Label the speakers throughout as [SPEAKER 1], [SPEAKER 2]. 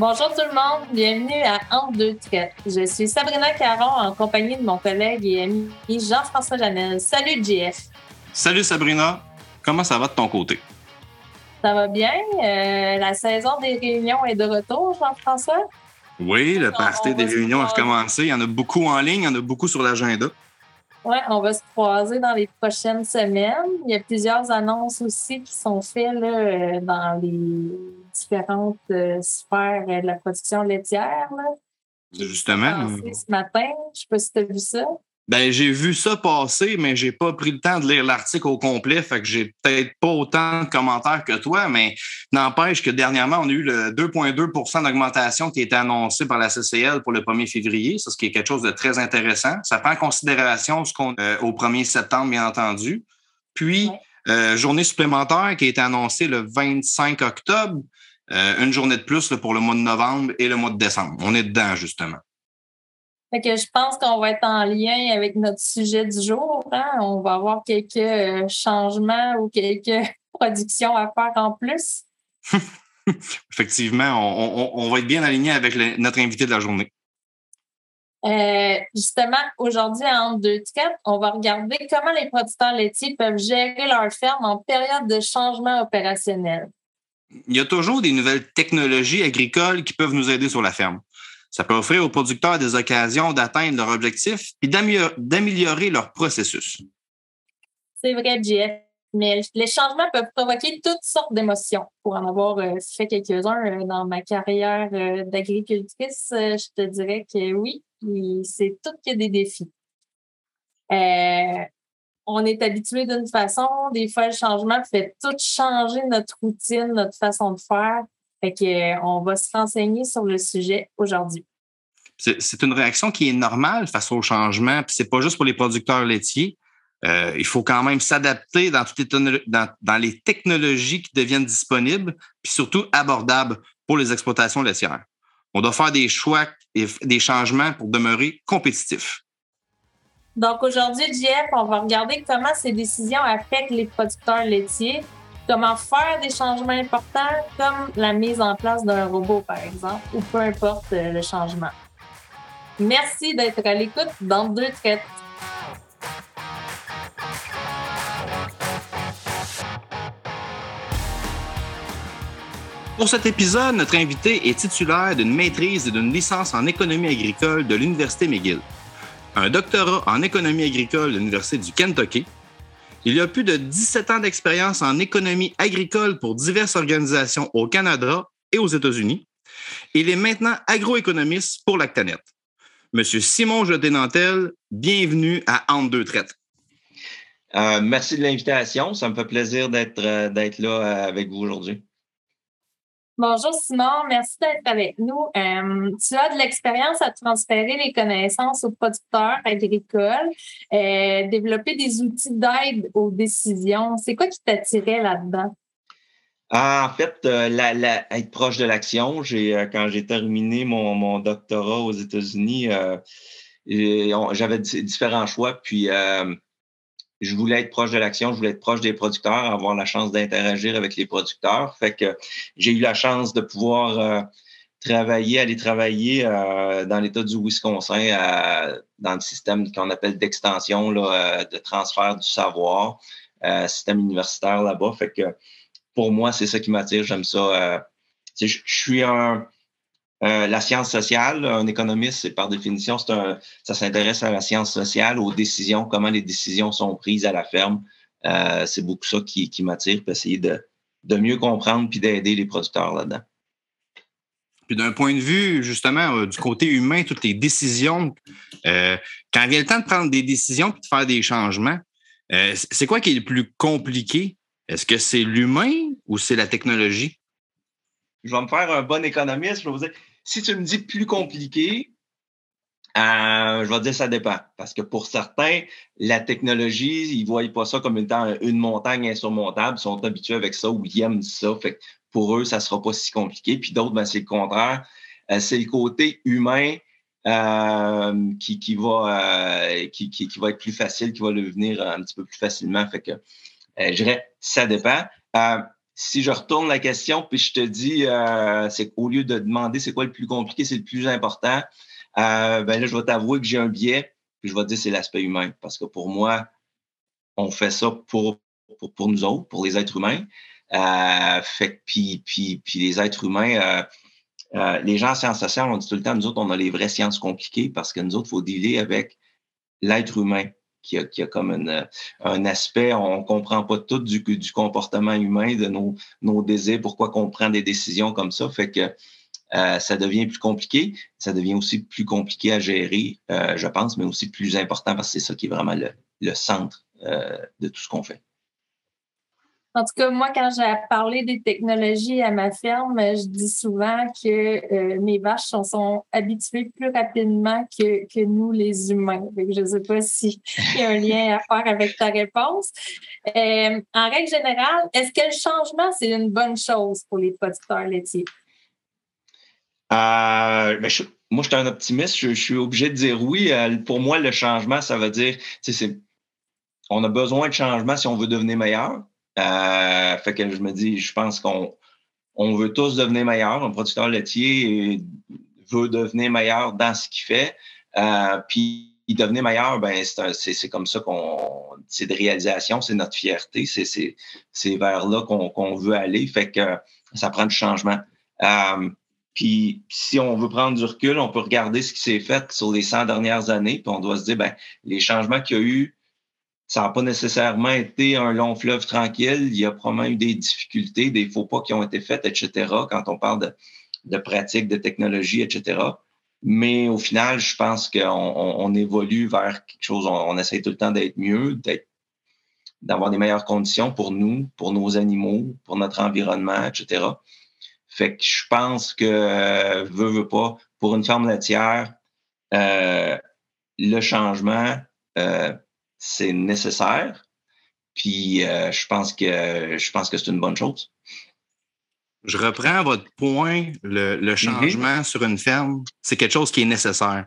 [SPEAKER 1] Bonjour tout le monde, bienvenue à Entre deux traites. Je suis Sabrina Caron en compagnie de mon collègue et ami Jean-François Janel. Salut JF.
[SPEAKER 2] Salut Sabrina, comment ça va de ton côté?
[SPEAKER 1] Ça va bien? Euh, la saison des réunions est de retour, Jean-François?
[SPEAKER 2] Oui, le party des réunions a recommencé. Il y en a beaucoup en ligne, il y en a beaucoup sur l'agenda.
[SPEAKER 1] Oui, on va se croiser dans les prochaines semaines. Il y a plusieurs annonces aussi qui sont faites là, euh, dans les différentes euh, sphères de la production laitière. Là.
[SPEAKER 2] Justement.
[SPEAKER 1] Ce matin, je ne sais pas si tu as vu ça.
[SPEAKER 2] Ben, j'ai vu ça passer, mais j'ai pas pris le temps de lire l'article au complet, fait que j'ai peut-être pas autant de commentaires que toi, mais n'empêche que dernièrement, on a eu le 2,2% d'augmentation qui a été annoncé par la CCL pour le 1er février, ça, ce qui est quelque chose de très intéressant. Ça prend en considération ce qu'on euh, au 1er septembre, bien entendu. Puis, euh, journée supplémentaire qui a été annoncée le 25 octobre, euh, une journée de plus pour le mois de novembre et le mois de décembre. On est dedans, justement.
[SPEAKER 1] Fait que je pense qu'on va être en lien avec notre sujet du jour. Hein. On va avoir quelques euh, changements ou quelques productions à faire en plus.
[SPEAKER 2] Effectivement, on, va être bien aligné avec notre invité de la journée.
[SPEAKER 1] Euh, justement, aujourd'hui, en deux tickets, on va regarder comment les producteurs laitiers peuvent gérer leur ferme en période de changement opérationnel.
[SPEAKER 2] Il y a toujours des nouvelles technologies agricoles qui peuvent nous aider sur la ferme. Ça peut offrir aux producteurs des occasions d'atteindre leur objectif et d'améliorer leur processus.
[SPEAKER 1] C'est vrai, Jeff. Mais les changements peuvent provoquer toutes sortes d'émotions. Pour en avoir euh, fait quelques-uns euh, dans ma carrière euh, d'agricultrice, je te dirais que oui, c'est tout a des défis. on est habitué d'une façon, des fois le changement fait tout changer notre routine, notre façon de faire. Fait qu'on euh, on va se renseigner sur le sujet aujourd'hui.
[SPEAKER 2] C'est une réaction qui est normale face au changement. Puis c'est pas juste pour les producteurs laitiers. Euh, il faut quand même s'adapter dans, dans, les technologies qui deviennent disponibles, puis surtout abordables pour les exploitations laitières. On doit faire des choix et des changements pour demeurer compétitifs.
[SPEAKER 1] Donc aujourd'hui, JF, on va regarder comment ces décisions affectent les producteurs laitiers, comment faire des changements importants, comme la mise en place d'un robot, par exemple, ou peu importe euh, le changement. Merci d'être à l'écoute dans deux traites.
[SPEAKER 2] Pour cet épisode, notre invité est titulaire d'une maîtrise et d'une licence en économie agricole de l'Université McGill, un doctorat en économie agricole de l'Université du Kentucky il a plus de 17 ans d'expérience en économie agricole pour diverses organisations au Canada et aux États-Unis. Il est maintenant agroéconomiste pour Lactanet. Monsieur Simon Jeté-Nantel, bienvenue à Entre deux traites.
[SPEAKER 3] Euh, merci de l'invitation. Ça me fait plaisir d'être euh, là euh, avec vous aujourd'hui.
[SPEAKER 1] Bonjour Simon, merci d'être avec nous. Euh, tu as de l'expérience à transférer les connaissances aux producteurs agricoles, euh, développer des outils d'aide aux décisions. C'est quoi qui t'attirait là-dedans?
[SPEAKER 3] Ah, en fait, euh, être proche de l'action. Quand j'ai terminé mon, doctorat aux États-Unis, j'avais différents choix. Puis je voulais être proche de l'action, je voulais être proche des producteurs, avoir la chance d'interagir avec les producteurs. Fait que j'ai eu la chance de pouvoir euh, travailler, aller travailler euh, dans l'État du Wisconsin, euh, dans le système qu'on appelle d'extension, de transfert du savoir, système universitaire là-bas. Fait que pour moi, c'est ça qui m'attire. J'aime ça. je suis un euh, la science sociale, un économiste, c'est par définition, un, ça s'intéresse à la science sociale, aux décisions, comment les décisions sont prises à la ferme. Euh, c'est beaucoup ça qui, qui m'attire, puis essayer de, de mieux comprendre puis d'aider les producteurs là-dedans.
[SPEAKER 2] Puis d'un point de vue, justement, euh, du côté humain, toutes les décisions, quand vient le temps de prendre des décisions puis de faire des changements, c'est quoi qui est le plus compliqué? Est-ce que c'est l'humain ou c'est la technologie?
[SPEAKER 3] Je vais me faire un bon économiste. Je vais vous dire, si tu me dis plus compliqué, euh, je vais dire ça dépend. Parce que pour certains, la technologie, ils ne voient pas ça comme étant une montagne insurmontable. Ils sont habitués avec ça ou ils aiment ça. Fait pour eux, ça ne sera pas si compliqué. Puis d'autres, ben, c'est le contraire. Euh, c'est le côté humain euh, qui, va, qui, va être plus facile, qui va le venir un petit peu plus facilement. Fait que je dirais ça dépend. Si je retourne la question, puis je te dis, euh, c'est au lieu de demander c'est quoi le plus compliqué, c'est le plus important, euh, ben là, je vais t'avouer que j'ai un biais, puis je vais te dire c'est l'aspect humain. Parce que pour moi, on fait ça pour, pour, nous autres, pour les êtres humains. Euh, puis, puis, puis les êtres humains, les gens en sciences sociales, on dit tout le temps, nous autres, on a les vraies sciences compliquées parce que nous autres, il faut dealer avec l'être humain qui a, qui a comme un aspect, on comprend pas tout du, du comportement humain, de nos, nos désirs, pourquoi qu'on prend des décisions comme ça. Fait que euh, ça devient plus compliqué. Ça devient aussi plus compliqué à gérer, euh, je pense, mais aussi plus important parce que c'est ça qui est vraiment le, le centre euh, de tout ce qu'on fait.
[SPEAKER 1] En tout cas, moi, quand j'ai parlé des technologies à ma ferme, je dis souvent que euh, mes vaches sont, sont, habituées plus rapidement que, que nous, les humains. je ne sais pas s'il y a un lien à faire avec ta réponse. Euh, en règle générale, est-ce que le changement, c'est une bonne chose pour les producteurs laitiers?
[SPEAKER 3] Euh, ben, moi, je suis un optimiste. Je, je, suis obligé de dire oui. pour moi, le changement, ça veut dire, on a besoin de changement si on veut devenir meilleur. Euh, fait que je me dis, je pense qu'on on veut tous devenir meilleurs. Un producteur laitier veut devenir meilleur dans ce qu'il fait. Euh, puis devenir meilleur, ben c'est comme ça qu'on c'est de réalisation, c'est notre fierté, c'est vers là qu'on veut aller. Fait que ça prend du changement. Euh, puis si on veut prendre du recul, on peut regarder ce qui s'est fait sur les 100 dernières années, puis on doit se dire, ben les changements qu'il y a eu ça n'a pas nécessairement été un long fleuve tranquille. Il y a probablement eu des difficultés, des faux pas qui ont été faits, etc., quand on parle de, de pratiques, de technologie, etc. Mais au final, je pense qu'on on, évolue vers quelque chose, on, on essaie tout le temps d'être mieux, d'être d'avoir des meilleures conditions pour nous, pour nos animaux, pour notre environnement, etc. Fait que je pense que, euh, veut, veut pas, pour une ferme laitière, euh, le changement, euh, c'est nécessaire. Puis euh, je pense que je pense que c'est une bonne chose.
[SPEAKER 2] Je reprends votre point, le, le changement sur une ferme, c'est quelque chose qui est nécessaire.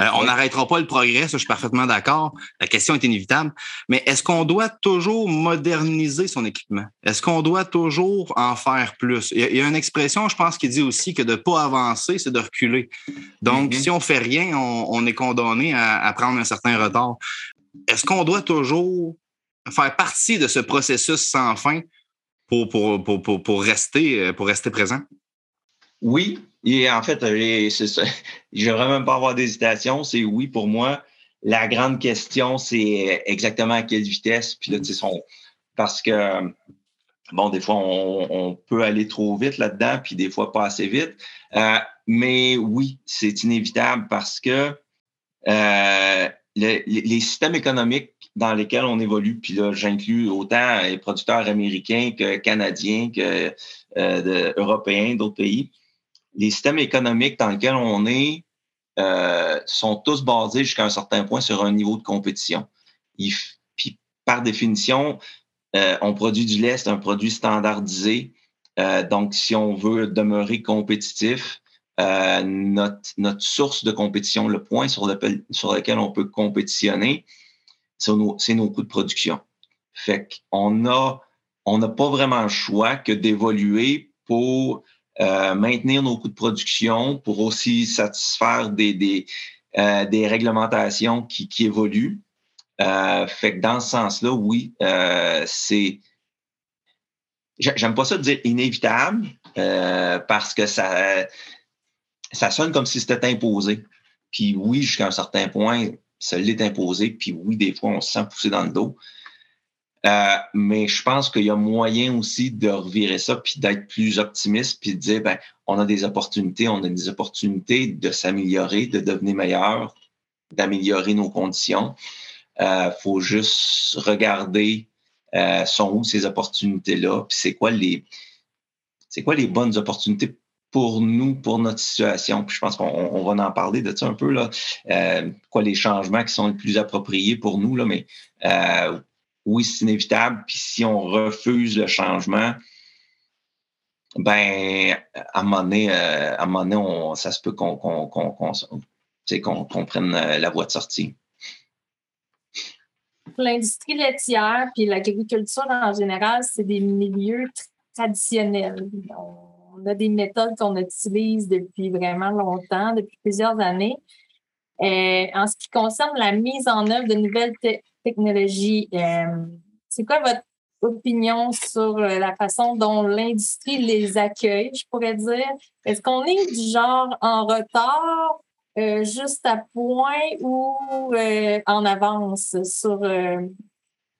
[SPEAKER 2] Euh, on n'arrêtera pas le progrès, ça, je suis parfaitement d'accord. La question est inévitable. Mais est-ce qu'on doit toujours moderniser son équipement? Est-ce qu'on doit toujours en faire plus? Il y, a, une expression, je pense, qui dit aussi que de ne pas avancer, c'est de reculer. Donc, mm-hmm. si on fait rien, on, on est condamné à, à, prendre un certain retard est-ce qu'on doit toujours faire partie de ce processus sans fin pour, pour, pour, pour, rester, euh, pour rester présent?
[SPEAKER 3] Oui, et en fait, ça. Je ne même pas avoir d'hésitation. C'est oui pour moi. La grande question, c'est exactement à quelle vitesse. Puis là, son, parce que, bon, des fois, on, peut aller trop vite là-dedans, puis des fois pas assez vite. Euh, mais oui, c'est inévitable parce que euh, les systèmes économiques dans lesquels on évolue, puis là, j'inclus autant les producteurs américains que canadiens, que euh, européens, d'autres pays, les systèmes économiques dans lesquels on est euh, sont tous basés jusqu'à un certain point sur un niveau de compétition. puis par définition, euh, on produit du lait, c'est un produit standardisé. donc, si on veut demeurer compétitif, euh, notre, notre, source de compétition, le point sur, lequel, on peut compétitionner, c'est nos, nos, coûts de production. Fait qu'on a, on n'a pas vraiment le choix que d'évoluer pour euh, maintenir nos coûts de production, pour aussi satisfaire des, des, euh, réglementations qui, évoluent. Fait que dans ce sens-là, oui, c'est j'aime pas ça dire inévitable parce que ça ça sonne comme si c'était imposé. Puis oui, jusqu'à un certain point, ça l'est imposé. Puis oui, des fois, on se sent poussé dans le dos. Euh, mais je pense qu'il y a moyen aussi de revirer ça, puis d'être plus optimiste, puis de dire, ben, on a des opportunités, on a des opportunités de s'améliorer, de devenir meilleur, d'améliorer nos conditions. Il euh, faut juste regarder euh, sont où ces opportunités-là, puis c'est quoi les c'est quoi les bonnes opportunités pour nous, pour notre situation. Puis je pense qu'on va en parler de ça un peu, là. Euh, quoi les changements qui sont les plus appropriés pour nous, là, mais euh, oui, c'est inévitable. Puis si on refuse le changement, ben à un moment donné, euh, à un moment donné on, ça se peut qu'on qu'on qu'on qu'on prenne la voie de sortie.
[SPEAKER 1] L'industrie laitière puis l'agriculture en général, c'est des milieux traditionnelle. On a des méthodes qu'on utilise depuis vraiment longtemps, depuis plusieurs années. en ce qui concerne la mise en œuvre de nouvelles technologies, c'est quoi votre opinion sur euh, la façon dont l'industrie les accueille, je pourrais dire? Est-ce qu'on est du genre en retard, euh, juste à point ou euh, en avance sur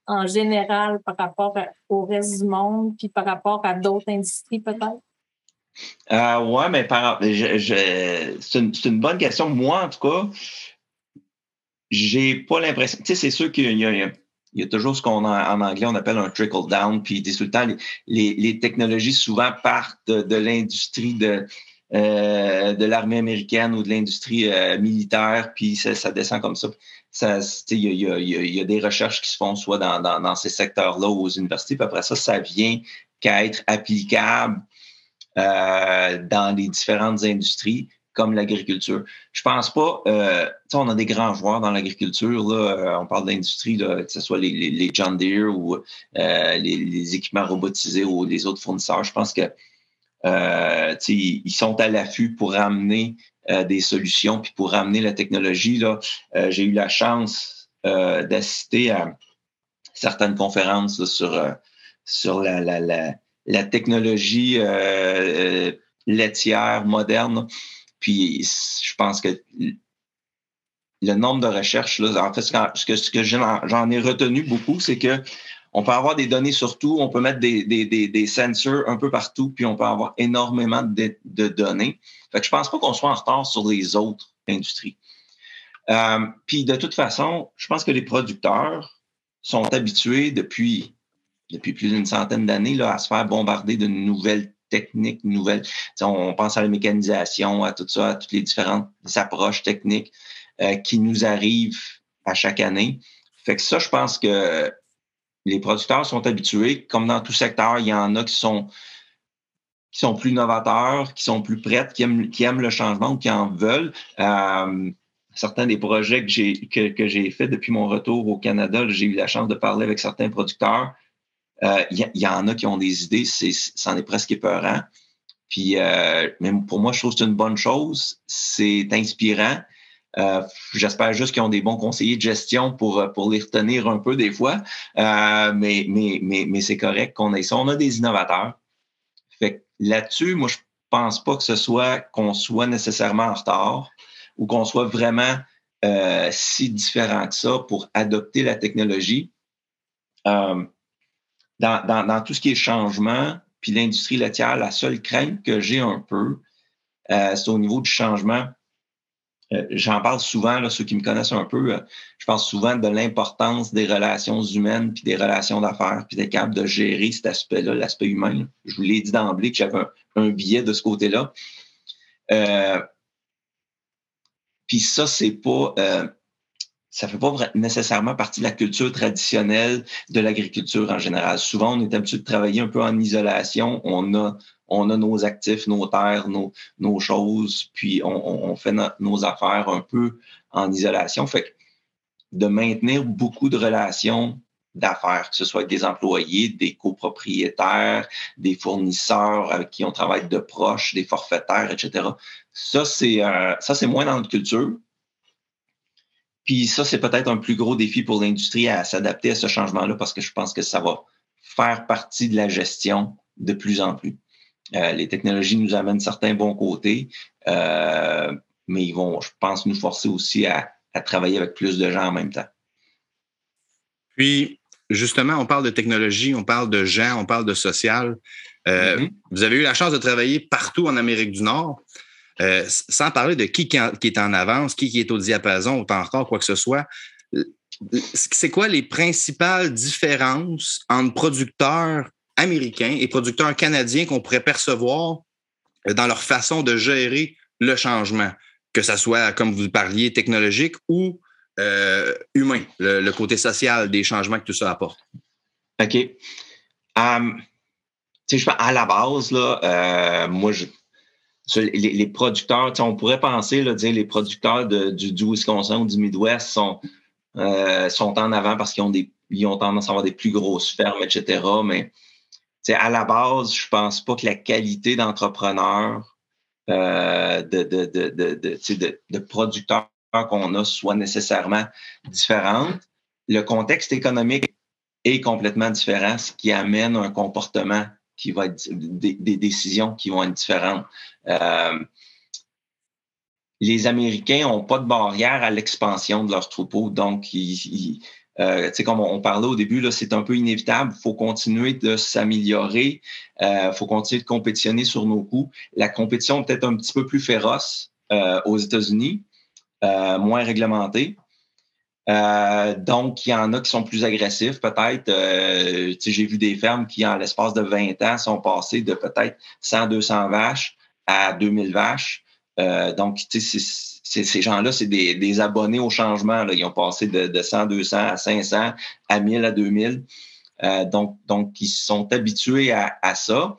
[SPEAKER 1] en général par rapport au reste du monde, puis par rapport à d'autres industries peut-être?
[SPEAKER 3] Euh, oui, mais par, c'est une, bonne question. Moi, en tout cas, j'ai pas l'impression. Tu sais, c'est sûr qu'il y a, y a toujours ce qu'on en anglais on appelle un trickle down. Puis tout le temps, les, les, technologies souvent partent de, l'industrie de euh, de l'armée américaine ou de l'industrie euh, militaire, puis ça, descend comme ça. ça il, y a, y a, y a, des recherches qui se font soit dans, dans, dans ces secteurs-là aux universités, puis après ça, ça vient qu'à être applicable euh, dans les différentes industries comme l'agriculture. Je pense pas, euh, on a des grands joueurs dans l'agriculture, là, euh, on parle d'industrie, que ce soit les, les, John Deere ou euh, les, équipements robotisés ou les autres fournisseurs. Je pense que ils sont à l'affût pour amener des solutions puis pour amener la technologie. Là, j'ai eu la chance d'assister à certaines conférences sur, sur la, la technologie laitière moderne. Puis je pense que le nombre de recherches, en fait, ce que, j'en ai retenu beaucoup, c'est que on peut avoir des données sur tout, on peut mettre des, sensors un peu partout, puis on peut avoir énormément de, de données. Fait que je pense pas qu'on soit en retard sur les autres industries. Euh, puis de toute façon, je pense que les producteurs sont habitués depuis, depuis plus d'une centaine d'années à se faire bombarder de nouvelles techniques nouvelles. on pense à la mécanisation, à tout ça, à toutes les différentes approches techniques euh, qui nous arrivent à chaque année. Fait que ça, je pense que les producteurs sont habitués. Comme dans tout secteur, il y en a qui sont qui sont plus novateurs, qui sont plus prêts, qui aiment, qui aiment le changement ou qui en veulent. Euh, certains des projets que j'ai que, que j'ai fait depuis mon retour au Canada, j'ai eu la chance de parler avec certains producteurs il euh, y, en a qui ont des idées, c'est, c'en est presque épeurant. Puis, euh, même pour moi, je trouve que c'est une bonne chose. C'est inspirant. Euh, j'espère juste qu'ils ont des bons conseillers de gestion pour, pour les retenir un peu des fois. mais, mais, mais, mais c'est correct qu'on ait ça. On a des innovateurs. Fait là-dessus, moi, je pense pas que ce soit qu'on soit nécessairement en retard ou qu'on soit vraiment si différent que ça pour adopter la technologie. Euh, dans, tout ce qui est changement, puis l'industrie laitière, la seule crainte que j'ai un peu, euh, c'est au niveau du changement. Euh, j'en parle souvent, là, ceux qui me connaissent un peu, euh, je pense souvent de l'importance des relations humaines, puis des relations d'affaires, puis des capables de gérer cet aspect-là, l'aspect humain. Je vous l'ai dit d'emblée que j'avais un, un, billet de ce côté-là. puis ça, c'est pas ça fait pas nécessairement partie de la culture traditionnelle de l'agriculture en général. Souvent, on est habitué de travailler un peu en isolation. On a, on a nos actifs, nos terres, nos, nos choses, puis on, on fait nos affaires un peu en isolation. Fait que de maintenir beaucoup de relations d'affaires, que ce soit des employés, des copropriétaires, des fournisseurs avec qui on travaille de proches, des forfaitaires, etc. Ça, c'est euh, ça, c'est moins dans notre culture. Puis ça, c'est peut-être un plus gros défi pour l'industrie à s'adapter à ce changement-là parce que je pense que ça va faire partie de la gestion de plus en plus. Euh, les technologies nous amènent certains bons côtés, euh, mais ils vont, je pense, nous forcer aussi à, travailler avec plus de gens en même temps.
[SPEAKER 2] Puis, justement, on parle de technologie, on parle de gens, on parle de social. Euh, mm-hmm. Vous avez eu la chance de travailler partout en Amérique du Nord. Euh, sans parler de qui, qui est en avance, qui, est au diapason, ou en retard, quoi que ce soit. C'est quoi les principales différences entre producteurs américains et producteurs canadiens qu'on pourrait percevoir euh, dans leur façon de gérer le changement, que ce soit, comme vous parliez, technologique ou euh, humain, le, côté social des changements que tout ça apporte?
[SPEAKER 3] OK. Um, je à la base, là, moi, je, les, producteurs, on pourrait penser, là, dire les producteurs du, du, Wisconsin ou du Midwest sont, euh, sont en avant parce qu'ils ont, ont tendance à avoir des plus grosses fermes, etc. Mais à la base, je pense pas que la qualité d'entrepreneur, euh, de, de, de, de, de producteur qu'on a soit nécessairement différente. Le contexte économique est complètement différent, ce qui amène un comportement qui va être des, décisions qui vont être différentes. Euh, les Américains n'ont pas de barrière à l'expansion de leurs troupeaux, donc ils, euh, comme on, parlait au début, c'est un peu inévitable. Il faut continuer de s'améliorer. Il euh, faut continuer de compétitionner sur nos coûts. La compétition est peut-être un petit peu plus féroce euh, aux États-Unis, moins réglementée. Euh, donc, il y en a qui sont plus agressifs, peut-être. Euh, j'ai vu des fermes qui, en l'espace de 20 ans, sont passées de peut-être 100, 200 vaches à 2000 vaches. Euh, donc, ces gens-là, c'est des, abonnés au changement. Là. Ils ont passé de, 100, 200 à 500, à 1000 à 2000. donc, donc, ils sont habitués à, ça.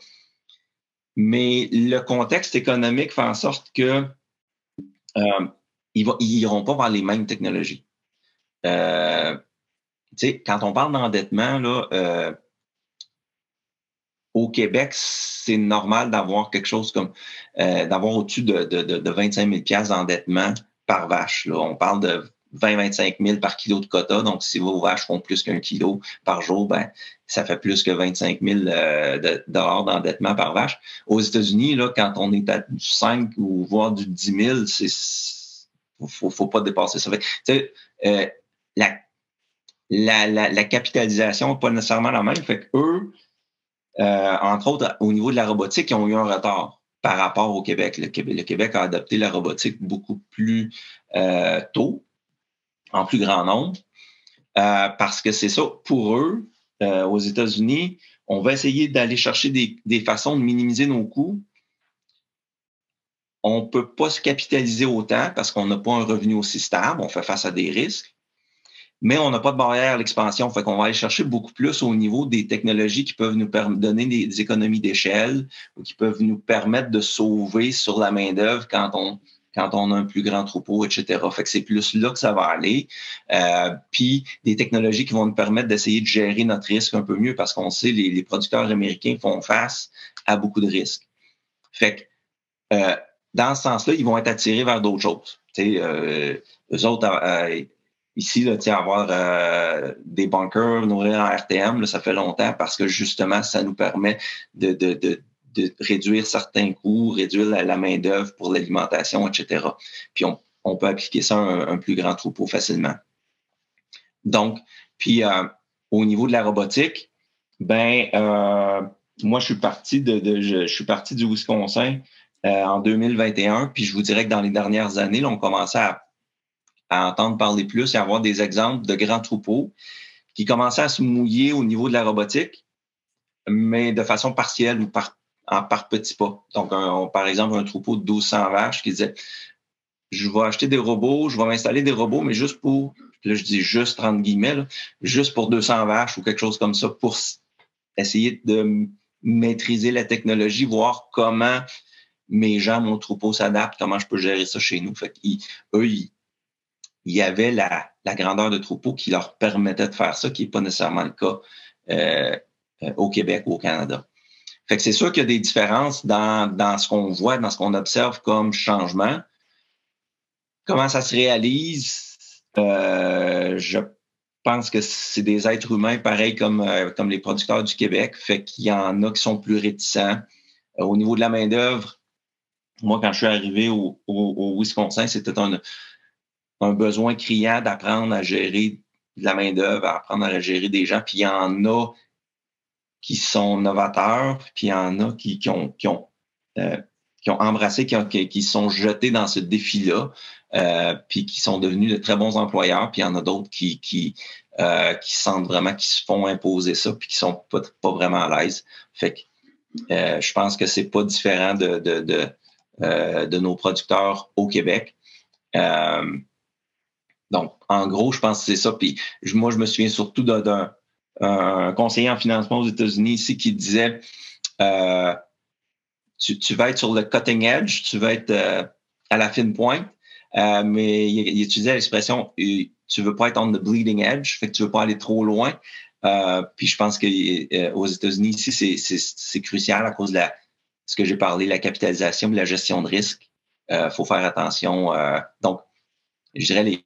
[SPEAKER 3] Mais le contexte économique fait en sorte que ils n'iront pas vers les mêmes technologies. Euh, quand on parle d'endettement, là, euh, au Québec, c'est normal d'avoir quelque chose comme euh, d'avoir au-dessus de, de, de, 25 000 d'endettement par vache. Là. On parle de 20-25 000 par kilo de quota. Donc, si vos vaches font plus qu'un kilo par jour, ben, ça fait plus que 25 000 de, dollars d'endettement par vache. Aux États-Unis, là, quand on est à du 5 ou voire du 10 000, c'est faut, faut pas dépasser ça. Euh, la, la, la, capitalisation n'est pas nécessairement la même. Fait eux, euh, entre autres, au niveau de la robotique, ils ont eu un retard par rapport au Québec. Le Québec, a adopté la robotique beaucoup plus euh, tôt, en plus grand nombre, euh, parce que c'est ça, pour eux, aux États-Unis, on va essayer d'aller chercher des, des façons de minimiser nos coûts on ne peut pas se capitaliser autant parce qu'on n'a pas un revenu aussi stable, on fait face à des risques, mais on n'a pas de barrière à l'expansion. Fait qu'on va aller chercher beaucoup plus au niveau des technologies qui peuvent nous donner des, économies d'échelle ou qui peuvent nous permettre de sauver sur la main-d'œuvre quand on, quand on a un plus grand troupeau, etc. Fait que c'est plus là que ça va aller. Euh, puis des technologies qui vont nous permettre d'essayer de gérer notre risque un peu mieux parce qu'on sait les, les producteurs américains font face à beaucoup de risques. Fait que euh, dans ce sens-là, ils vont être attirés vers d'autres choses. Sais, euh, eux autres, euh ici, là, avoir euh, des bunkers, nourrir en RTM, là, ça fait longtemps parce que justement, ça nous permet de, de, de, de réduire certains coûts, réduire la, main-d'œuvre pour l'alimentation, etc. Puis on, on, peut appliquer ça à un, plus grand troupeau facilement. Donc, puis euh, au niveau de la robotique, ben moi, je suis parti de, de je, je, suis parti du Wisconsin euh, en 2021. Puis je vous dirais que dans les dernières années, là, on commençait à, à, entendre parler plus et avoir des exemples de grands troupeaux qui commençaient à se mouiller au niveau de la robotique, mais de façon partielle ou par, en, par petits pas. Donc, par exemple, un troupeau de 1200 vaches qui disait je vais acheter des robots, je vais m'installer des robots, mais juste pour, là je dis juste entre guillemets, juste pour 200 vaches ou quelque chose comme ça, pour essayer de maîtriser la technologie, voir comment mes gens, mon troupeau s'adapte, comment je peux gérer ça chez nous. Fait eux, il y avait la, la, grandeur de troupeau qui leur permettait de faire ça, qui n'est pas nécessairement le cas euh, euh, au Québec ou au Canada. Fait que c'est sûr qu'il y a des différences dans, dans ce qu'on voit, dans ce qu'on observe comme changement. Comment ça se réalise? Euh, je pense que c'est des êtres humains pareils comme, comme les producteurs du Québec. Fait qu'il y en a qui sont plus réticents. au niveau de la main-d'œuvre, moi, quand je suis arrivé au, Wisconsin, c'était un, un, besoin criant d'apprendre à gérer de la main-d'œuvre, à apprendre à gérer des gens. Puis il y en a qui sont novateurs, puis il y en a qui, qui ont, qui ont, euh, qui ont embrassé, qui, ont, qui, sont jetés dans ce défi-là, euh, puis qui sont devenus de très bons employeurs. Puis il y en a d'autres qui, qui, euh, qui sentent vraiment, qui se font imposer ça, puis qui sont pas, pas vraiment à l'aise. Fait que je pense que c'est pas différent de, de, de euh, de nos producteurs au Québec. Euh, donc, en gros, je pense que c'est ça. Puis moi, je me souviens surtout d'un conseiller en financement aux États-Unis ici qui disait euh, tu, vas être sur le cutting edge, tu vas être à la fine pointe, mais il, utilisait l'expression tu veux pas être on the bleeding edge, fait que tu veux pas aller trop loin. puis je pense qu'aux États-Unis, ici, c'est crucial à cause de ce que j'ai parlé, la capitalisation et la gestion de risque. Il faut faire attention. donc, je dirais les,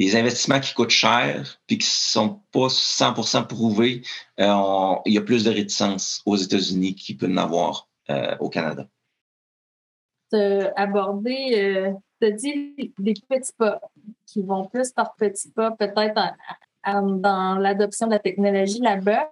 [SPEAKER 3] les investissements qui coûtent cher puis qui sont pas 100% prouvés, euh, il y a plus de réticence aux États-Unis qu'il peut en avoir euh, au Canada.
[SPEAKER 1] Tu as abordé, euh, tu as dit des petits pas qui vont plus par petits pas, peut-être dans l'adoption de la technologie là-bas.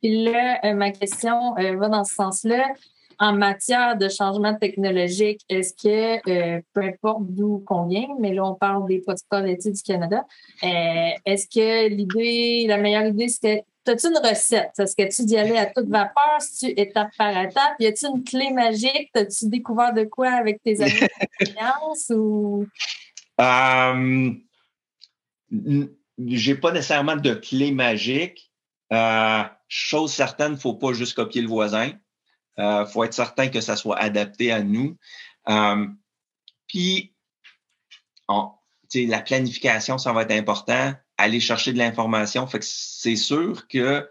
[SPEAKER 1] Puis là, ma question va dans ce sens-là en matière de changement technologique, est-ce que, euh, peu importe d'où qu'on vient, mais là, on parle des producteurs laitiers du Canada, euh, est-ce que l'idée, la meilleure idée, c'était As-tu une recette? Est-ce que tu d'y aller à toute vapeur? Si tu étape par étape? Y a-tu une clé magique? As-tu découvert de quoi avec tes amis d'expérience ou?
[SPEAKER 3] Euh, j'ai pas nécessairement de clé magique. Chose certaine, faut pas juste copier le voisin. Il euh, faut être certain que ça soit adapté à nous. Euh, puis, la planification, ça va être important. Aller chercher de l'information. Fait que c'est sûr que,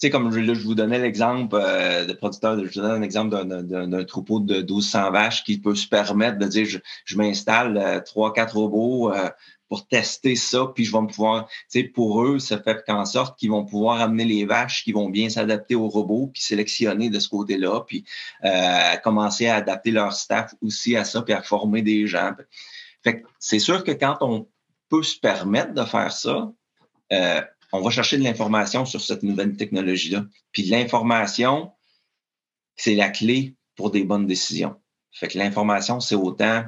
[SPEAKER 3] tu comme je, je vous donnais l'exemple euh, de producteur, je vous donne un exemple d'un troupeau de 1200 vaches qui peut se permettre de dire je, je m'installe trois, quatre robots pour tester ça, puis je vais me pouvoir, tu sais, pour eux, ça fait qu'en sorte qu'ils vont pouvoir amener les vaches qui vont bien s'adapter aux robots, puis sélectionner de ce côté-là, puis euh, commencer à adapter leur staff aussi à ça, puis à former des gens. Fait c'est sûr que quand on peut se permettre de faire ça, euh, on va chercher de l'information sur cette nouvelle technologie-là. Puis l'information, c'est la clé pour des bonnes décisions. Fait que l'information, c'est autant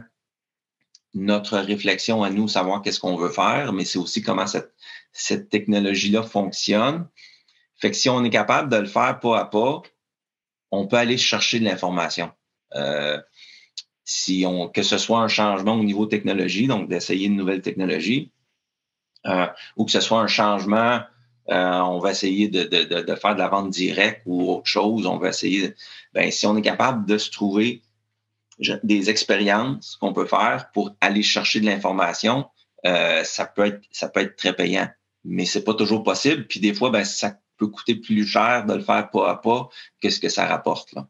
[SPEAKER 3] notre réflexion à nous, savoir qu'est-ce qu'on veut faire, mais c'est aussi comment cette, technologie-là fonctionne. Fait que si on est capable de le faire pas à pas, on peut aller chercher de l'information. Euh, si on, que ce soit un changement au niveau technologie, donc d'essayer une nouvelle technologie, euh, ou que ce soit un changement, euh, on va essayer de, de, de, faire de la vente directe ou autre chose, on va essayer, ben, si on est capable de se trouver des expériences qu'on peut faire pour aller chercher de l'information, euh, ça peut être ça peut être très payant, mais c'est pas toujours possible. Puis des fois, ben, ça peut coûter plus cher de le faire pas à pas que ce que ça rapporte. Là.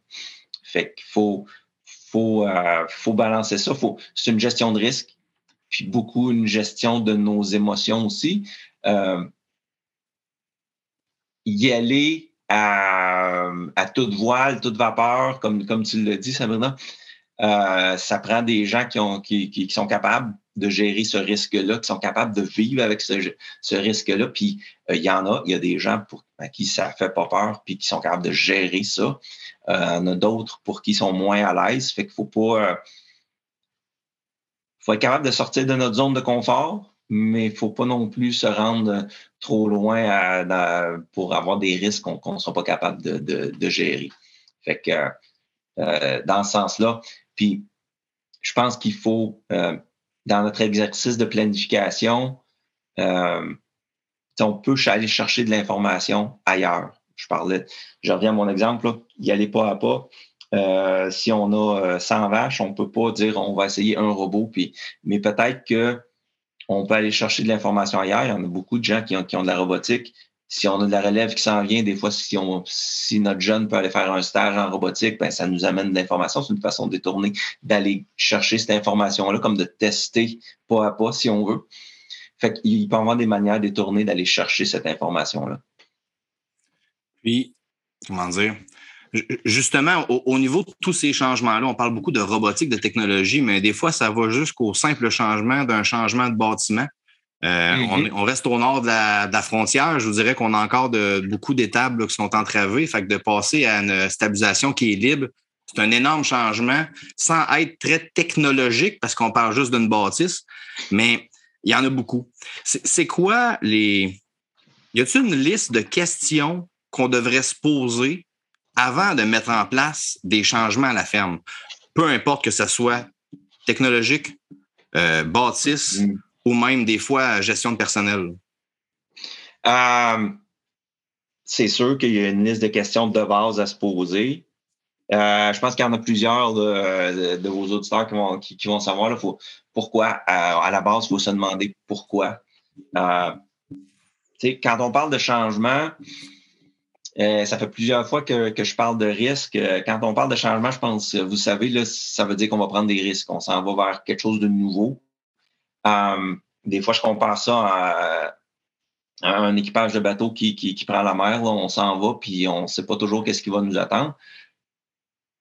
[SPEAKER 3] Fait qu'il faut faut euh, faut balancer ça. Faut c'est une gestion de risque, puis beaucoup une gestion de nos émotions aussi. Euh, y aller à, toute voile, toute vapeur, comme, comme tu l'as dit, Sabrina, euh, ça prend des gens qui, ont, qui, qui, sont capables de gérer ce risque-là, qui sont capables de vivre avec ce, risque-là. Puis euh, il y en a, il y a des gens pour à qui ça fait pas peur, puis qui sont capables de gérer ça. Euh, il y en a d'autres pour qui sont moins à l'aise. Fait qu'il faut pas. Faut être capable de sortir de notre zone de confort, mais il faut pas non plus se rendre trop loin pour avoir des risques qu'on ne soit pas capable de, gérer. Fait que dans ce sens-là, puis, je pense qu'il faut, euh, dans notre exercice de planification, euh, on peut aller chercher de l'information ailleurs. Je parlais, je reviens à mon exemple, là, y aller pas à pas. Euh, si on a 100 vaches, on peut pas dire on va essayer un robot, puis, mais peut-être que on peut aller chercher de l'information ailleurs. Il y en a beaucoup de gens qui ont, qui ont de la robotique si on a de la relève qui s'en vient, des fois, si, on, si notre jeune peut aller faire un stage en robotique, ben, ça nous amène de l'information. C'est une façon détournée d'aller chercher cette information-là, comme de tester pas à pas, si on veut. Fait qu'il peut y avoir des manières détournées d'aller chercher cette information-là.
[SPEAKER 2] Puis, comment dire? Justement, au, niveau de tous ces changements-là, on parle beaucoup de robotique, de technologie, mais des fois, ça va jusqu'au simple changement d'un changement de bâtiment. Euh, mm-hmm. on, reste au nord de la, frontière. Je vous dirais qu'on a encore de, beaucoup d'étapes qui sont entravées. Fait que de passer à une stabilisation qui est libre, c'est un énorme changement sans être très technologique parce qu'on parle juste d'une bâtisse, mais il y en a beaucoup. C'est quoi les. Y a-t-il une liste de questions qu'on devrait se poser avant de mettre en place des changements à la ferme? Peu importe que ce soit technologique, euh, bâtisse, mm ou même des fois gestion de personnel?
[SPEAKER 3] Euh, c'est sûr qu'il y a une liste de questions de base à se poser. Euh, je pense qu'il y en a plusieurs de, vos auditeurs qui vont, qui, vont savoir là, faut, pourquoi. À, la base, il faut se demander pourquoi. Quand on parle de changement, euh, ça fait plusieurs fois que, je parle de risque. Euh, quand on parle de changement, je pense, vous savez, là, ça veut dire qu'on va prendre des risques. On s'en va vers quelque chose de nouveau. Euh, des fois, je compare ça à, un équipage de bateau qui, prend la mer. On s'en va, puis on ne sait pas toujours qu'est-ce qui va nous attendre.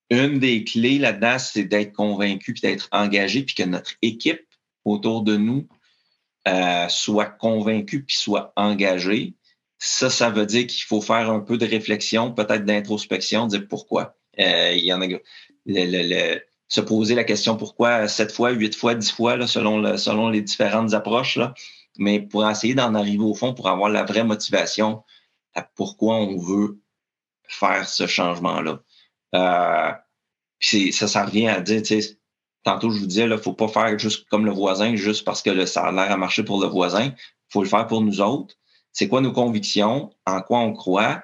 [SPEAKER 3] Une des clés là-dedans, c'est d'être convaincu puis d'être engagé, puis que notre équipe autour de nous euh, soit convaincue puis soit engagée. Ça, ça veut dire qu'il faut faire un peu de réflexion, peut-être d'introspection, dire pourquoi. Euh, il y en a le, se poser la question pourquoi sept fois, huit fois, dix fois, là, selon, le, selon les différentes approches. Là mais pour essayer d'en arriver au fond, pour avoir la vraie motivation à pourquoi on veut faire ce changement-là. Euh, ça, ça revient à dire, tantôt je vous disais, il ne faut pas faire juste comme le voisin, juste parce que le, ça a l'air à marcher pour le voisin. Il faut le faire pour nous autres. C'est quoi nos convictions? En quoi on croit?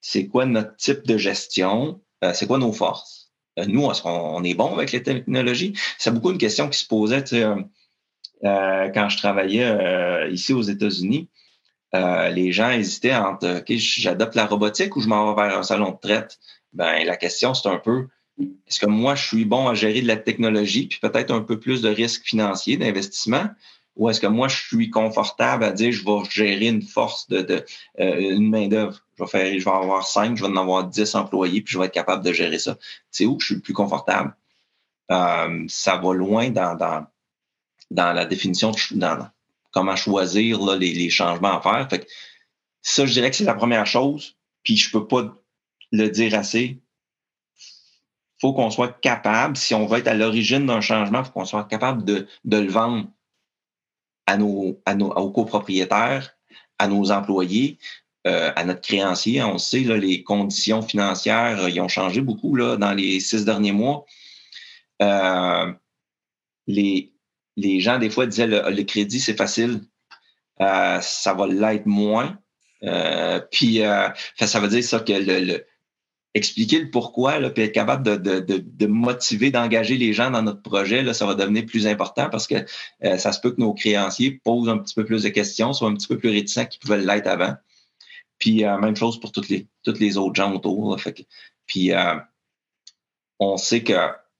[SPEAKER 3] C'est quoi notre type de gestion? Euh, c'est quoi nos forces? Euh, nous, est-ce qu'on est bon avec les technologies? C'est beaucoup une question qui se posait, euh, quand je travaillais ici aux États-Unis, les gens hésitaient entre OK, j'adopte la robotique ou je m'en vais vers un salon de traite? Ben, la question, c'est un peu est-ce que moi, je suis bon à gérer de la technologie, puis peut-être un peu plus de risques financiers, d'investissement, ou est-ce que moi, je suis confortable à dire je vais gérer une force de, de une main-d'œuvre? Je vais faire, je vais avoir cinq, je vais en avoir dix employés, puis je vais être capable de gérer ça. C'est où que je suis le plus confortable? ça va loin dans, dans dans la définition, de, dans comment choisir là, les, les, changements à faire. Fait que ça, je dirais que c'est la première chose. Puis je peux pas le dire assez. faut qu'on soit capable, si on veut être à l'origine d'un changement, faut qu'on soit capable de, de le vendre à nos, à nos, aux copropriétaires, à nos employés, euh, à notre créancier. On sait, là, les conditions financières, euh, ont changé beaucoup là, dans les six derniers mois. Euh, les, les gens, des fois, disaient le, le crédit, c'est facile. Euh, ça va l'être moins. Euh, puis, ça veut dire ça que le, expliquer le pourquoi, là, puis être capable de, de, de, motiver, d'engager les gens dans notre projet, là, ça va devenir plus important parce que ça se peut que nos créanciers posent un petit peu plus de questions, soient un petit peu plus réticents qu'ils pouvaient l'être avant. Puis, même chose pour toutes les, toutes les autres gens autour. fait puis, on sait que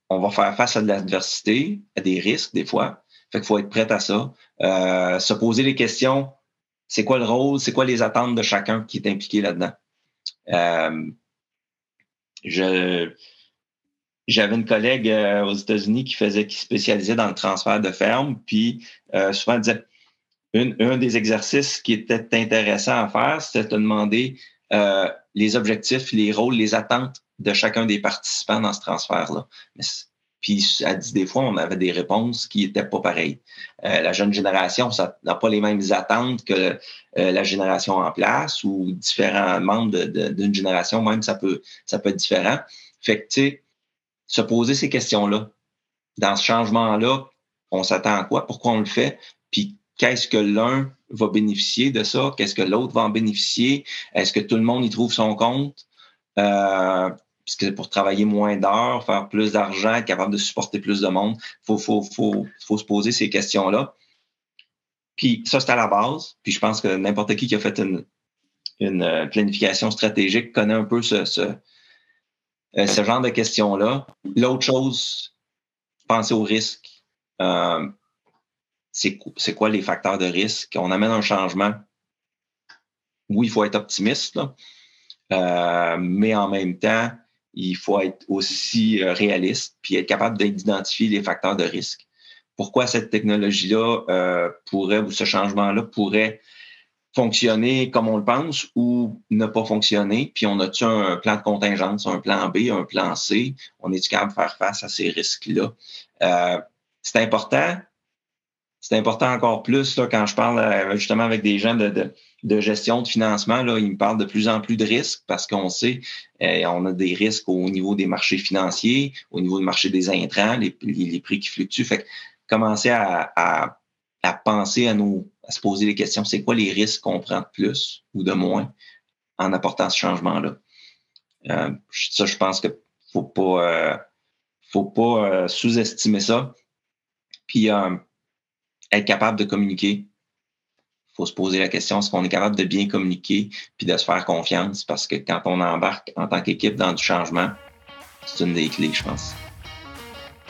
[SPEAKER 3] on va faire face à de l'adversité, à des risques des fois. Fait qu'il faut être prêt à ça. Euh, se poser les questions. C'est quoi le rôle? C'est quoi les attentes de chacun qui est impliqué là-dedans? Euh, je, j'avais une collègue euh, aux États-Unis qui faisait, qui spécialisait dans le transfert de ferme, puis euh, souvent elle disait, une, un des exercices qui était intéressant à faire, c'était de demander euh, les objectifs, les rôles, les attentes de chacun des participants dans ce transfert-là. Puis elle dit des fois, on avait des réponses qui n'étaient pas pareilles. Euh, la jeune génération, ça n'a pas les mêmes attentes que euh, la génération en place ou différents membres d'une génération, même ça peut, ça peut être différent. Fait que, tu sais, se poser ces questions-là. Dans ce changement-là, on s'attend à quoi? Pourquoi on le fait? Puis qu'est-ce que l'un va bénéficier de ça? Qu'est-ce que l'autre va en bénéficier? Est-ce que tout le monde y trouve son compte? Euh, puisque pour travailler moins d'heures, faire plus d'argent, être capable de supporter plus de monde, il faut, se poser ces questions-là. Puis ça, c'est à la base. Puis je pense que n'importe qui qui a fait une, euh, planification stratégique connaît un peu ce, ce, euh, genre de questions-là. L'autre chose, penser au risque. Euh, c'est quoi les facteurs de risque? On amène un changement. Oui, il faut être optimiste, mais en même temps, il faut être aussi euh, réaliste puis être capable d'identifier les facteurs de risque. Pourquoi cette technologie-là euh, pourrait ou ce changement-là pourrait fonctionner comme on le pense ou ne pas fonctionner, puis on a-tu un plan de contingence, un plan B, un plan C, on est-tu capable de faire face à ces risques-là? Euh, c'est important, c'est important encore plus là, quand je parle euh, justement avec des gens de, de, de, gestion de financement. Là, ils me parlent de plus en plus de risques parce qu'on sait euh, on a des risques au niveau des marchés financiers, au niveau du marché des intrants, les, les, prix qui fluctuent. Fait commencer à, à, penser à nous, à se poser les questions, c'est quoi les risques qu'on prend de plus ou de moins en apportant ce changement-là? Euh, ça, je pense que faut pas, euh, faut pas sous-estimer ça. Puis être capable de communiquer. Faut se poser la question, est-ce qu'on est capable de bien communiquer puis de se faire confiance? Parce que quand on embarque en tant qu'équipe dans du changement, c'est une des clés, je pense.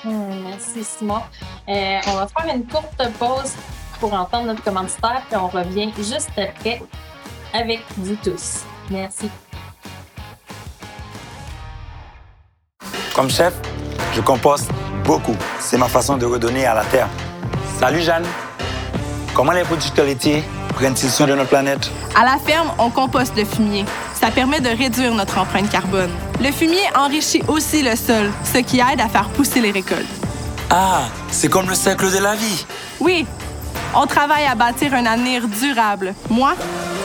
[SPEAKER 1] Hmm, merci, Simon. Euh, on va faire une courte pause pour entendre notre commanditaire, puis on revient juste après avec vous tous. Merci.
[SPEAKER 4] Comme chef, je composte beaucoup. C'est ma façon de redonner à la terre. Salut Jeanne. Comment les producteurs laitiers soin de notre planète?
[SPEAKER 5] À la ferme, on composte le fumier. Ça permet de réduire notre empreinte carbone. Le fumier enrichit aussi le sol, ce qui aide à faire pousser les récoltes.
[SPEAKER 4] Ah, c'est comme le cercle de la vie.
[SPEAKER 5] Oui, on travaille à bâtir un avenir durable. Moi,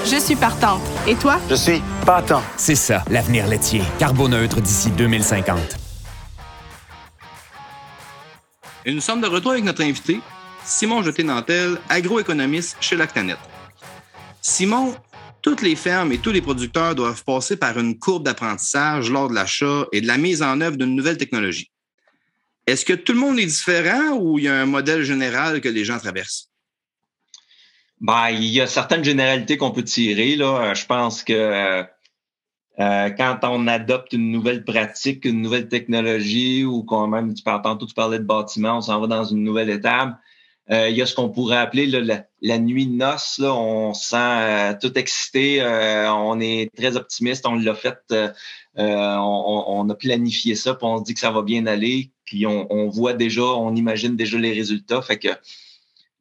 [SPEAKER 5] je suis partante. Et toi?
[SPEAKER 4] Je suis partant.
[SPEAKER 6] C'est ça, l'avenir laitier. Carboneutre d'ici 2050.
[SPEAKER 2] Et nous sommes de retour avec notre invité, Simon Jeté-Nantel, agroéconomiste chez Lactanet. Simon, toutes les fermes et tous les producteurs doivent passer par une courbe d'apprentissage lors de l'achat et de la mise en œuvre d'une nouvelle technologie. Est-ce que tout le monde est différent ou il y a un modèle général que les gens traversent?
[SPEAKER 3] Ben, il y a certaines généralités qu'on peut tirer. Là. Je pense que euh, quand on adopte une nouvelle pratique, une nouvelle technologie ou quand même, tu parles tantôt, tu parlais de bâtiment, on s'en va dans une nouvelle étape. Euh, il y a ce qu'on pourrait appeler la, nuit de noces. Là. On se sent euh, tout excité, euh, on est très optimiste, on l'a fait, on, on, a planifié ça, puis on se dit que ça va bien aller, puis on, on voit déjà, on imagine déjà les résultats. Fait que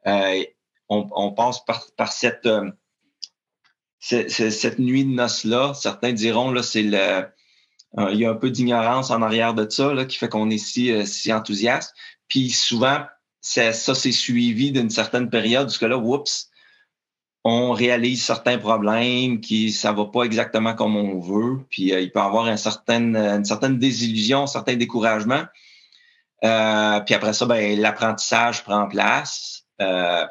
[SPEAKER 3] on, on, passe par, par cette, cette, nuit de noces-là. Certains diront là, c'est le. il y a un peu d'ignorance en arrière de ça là, qui fait qu'on est si, si enthousiaste. Puis souvent, ça, ça c'est suivi d'une certaine période, parce que là, oups, on réalise certains problèmes qui ça va pas exactement comme on veut, puis euh, il peut y avoir un certain, une certaine désillusion, un certain découragement. Euh, puis après ça, ben, l'apprentissage prend place. Euh,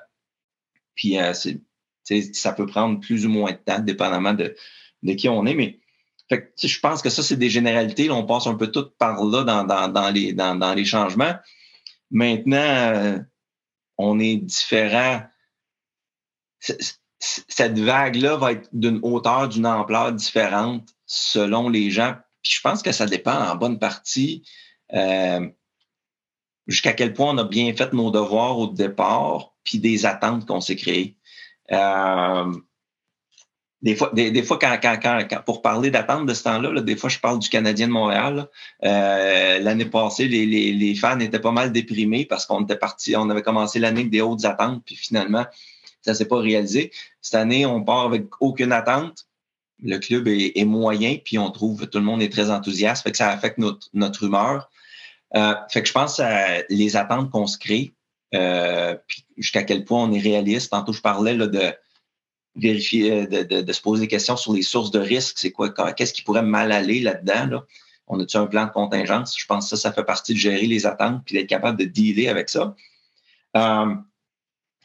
[SPEAKER 3] puis euh, ça peut prendre plus ou moins de temps, dépendamment de, de qui on est. Mais fait, je pense que ça, c'est des généralités. on passe un peu tout par là dans, dans, dans les, dans, dans les changements. Maintenant, on est différent. Cette vague-là va être d'une hauteur, d'une ampleur différente selon les gens. Puis je pense que ça dépend en bonne partie euh, jusqu'à quel point on a bien fait nos devoirs au départ, puis des attentes qu'on s'est créées. Euh, des fois, des, fois quand, quand, quand, pour parler d'attente de ce temps-là, des fois, je parle du Canadien de Montréal. Euh, l'année passée, les, les, les, fans étaient pas mal déprimés parce qu'on était parti, on avait commencé l'année avec des hautes attentes, puis finalement, ça s'est pas réalisé. Cette année, on part avec aucune attente. Le club est, est, moyen, puis on trouve tout le monde est très enthousiaste, fait que ça affecte notre, notre humeur. Euh, fait que je pense à les attentes qu'on se crée, euh, puis jusqu'à quel point on est réaliste. Tantôt, je parlais là, de vérifier, euh, de, de, de, se poser des questions sur les sources de risque. C'est quoi, qu'est-ce qui pourrait mal aller là-dedans? Là? On a-tu un plan de contingence? Je pense que ça, ça fait partie de gérer les attentes puis d'être capable de dealer avec ça. Euh,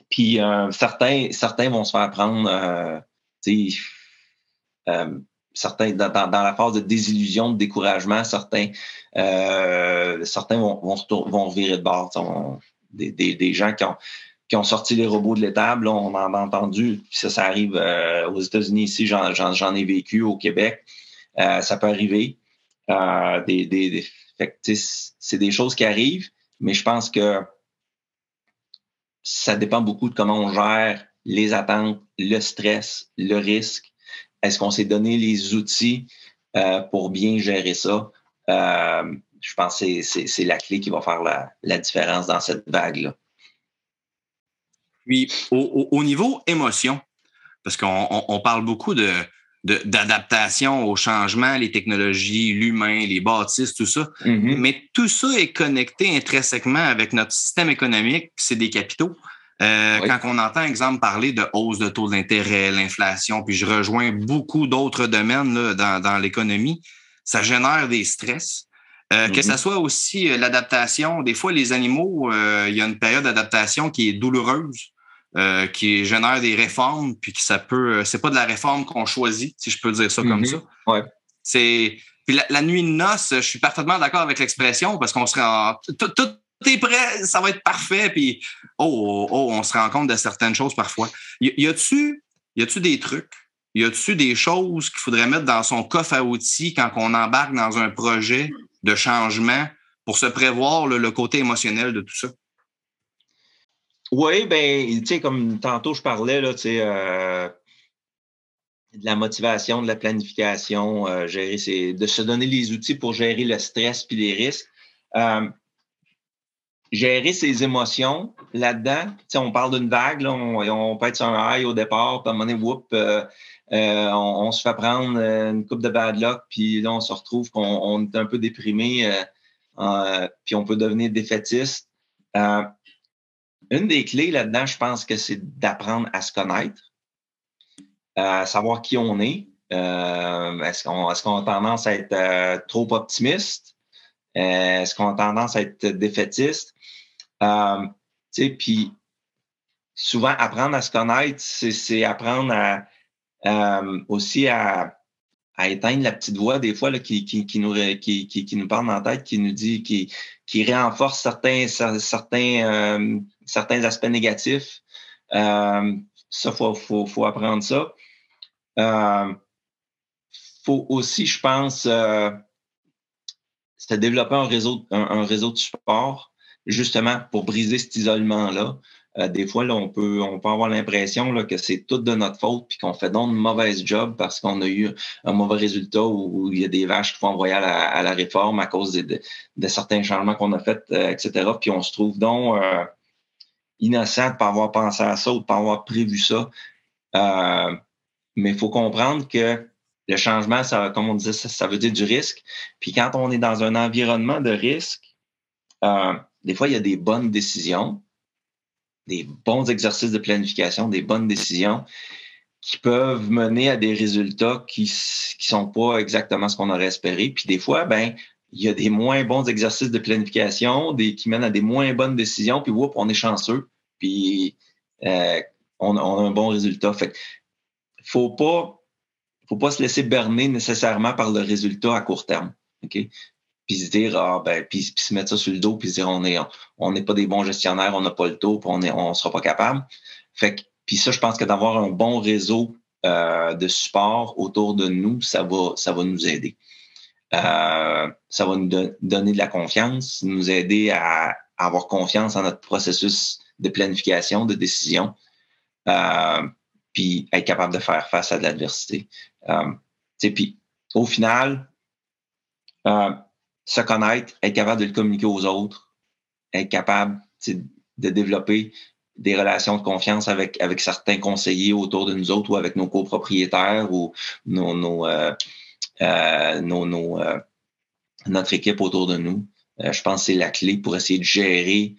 [SPEAKER 3] puis euh, certains, certains vont se faire prendre, euh, euh, certains dans, dans, la phase de désillusion, de découragement, certains, certains vont, vont, vont virer de bord. Des, des, des gens qui ont, qui ont sorti les robots de l'étable. On en a entendu, ça, ça arrive euh, aux États-Unis ici, j'en ai vécu au Québec. Euh, ça peut arriver. Euh, des, des, c'est des choses qui arrivent, mais je pense que ça dépend beaucoup de comment on gère les attentes, le stress, le risque. Est-ce qu'on s'est donné les outils pour bien gérer ça? Je pense que c'est la clé qui va faire la, la différence dans cette vague-là.
[SPEAKER 2] Puis au, niveau émotion, parce qu'on parle beaucoup de d'adaptation au changement, les technologies, l'humain, les bâtisses, tout ça. Mm-hmm. Mais tout ça est connecté intrinsèquement avec notre système économique, c'est des capitaux. Euh, quand on entend, exemple, parler de hausse de taux d'intérêt, l'inflation, puis je rejoins beaucoup d'autres domaines là, dans, dans l'économie, ça génère des stress. Euh, que ça mm-hmm. soit aussi euh, l'adaptation. Des fois, les animaux, il y a une période d'adaptation qui est douloureuse. Euh, qui génère des réformes, puis que ça peut. Euh, c'est pas de la réforme qu'on choisit, si je peux dire ça comme
[SPEAKER 3] mhm.
[SPEAKER 2] ça.
[SPEAKER 3] Ouais.
[SPEAKER 2] C'est. Puis la, nuit de noces, je suis parfaitement d'accord avec l'expression parce qu'on serait en. Tout, est prêt, ça va être parfait. Puis, oh, oh, on se rend compte de certaines choses parfois. Y, y a-tu des trucs? Y a-tu des choses qu'il faudrait mettre dans son coffre à outils quand on embarque dans un projet de changement pour se prévoir le, côté émotionnel de tout ça?
[SPEAKER 3] Oui, ben, tu sais, comme tantôt je parlais, là, tu sais, euh, de la motivation, de la planification, euh, gérer de se donner les outils pour gérer le stress puis les risques. Euh, gérer ses émotions là-dedans. on parle d'une vague, là, on, peut être sur un high au départ, puis à un moment donné, whoop, euh, on, se fait prendre une coupe de bad luck, puis là, on se retrouve qu'on est un peu déprimé, puis on peut devenir défaitiste. Une des clés là-dedans, je pense que c'est d'apprendre à se connaître savoir qui on est. Euh, est-ce qu'on a tendance à être euh, trop optimiste? Euh, est-ce qu'on a tendance à être défaitiste? puis souvent, apprendre à se connaître, c'est apprendre à, aussi à, éteindre la petite voix des fois là, qui, qui, nous, qui, qui, nous parle dans la tête, qui nous dit, qui, qui renforce certains, certains, certains aspects négatifs. ça, il faut, faut, faut, apprendre ça. Euh, faut aussi, je pense, euh, se développer un réseau, un, réseau de support, justement pour briser cet isolement-là. Euh, des fois, là, on peut, on peut avoir l'impression que c'est tout de notre faute puis qu'on fait donc une mauvaise job parce qu'on a eu un mauvais résultat ou, il y a des vaches qui font envoyer à la, à la réforme à cause de, certains changements qu'on a faits, etc. Puis on se trouve donc innocent de pas avoir pensé à ça ou de pas avoir prévu ça. Mais il faut comprendre que le changement, ça, comme on disait, ça, veut dire du risque. Puis quand on est dans un environnement de risque, euh, des fois, il y a des bonnes décisions, des bons exercices de planification, des bonnes décisions qui peuvent mener à des résultats qui ne sont pas exactement ce qu'on aurait espéré. Puis des fois, ben, il y a des moins bons exercices de planification, des, qui mènent à des moins bonnes décisions, puis whoop, on est chanceux, puis euh, on, a un bon résultat. Fait faut pas, faut pas se laisser berner nécessairement par le résultat à court terme. Puis se dire, ah, ben, puis, se mettre ça sur le dos, puis se dire, on est, on n'est pas des bons gestionnaires, on n'a pas le taux, puis on est, on sera pas capable. Fait que, puis ça, je pense que d'avoir un bon réseau euh, de support autour de nous, ça va, ça va nous aider. Euh, ça va nous donner de la confiance, nous aider à, avoir confiance en notre processus de planification, de décision. Euh, puis être capable de faire face à de l'adversité. Euh, puis au final, euh, se connaître, être capable de le communiquer aux autres, être capable de développer des relations de confiance avec, avec certains conseillers autour de nous autres ou avec nos copropriétaires ou nos, nos, euh, euh nos, nos euh, notre équipe autour de nous. je pense que c'est la clé pour essayer de gérer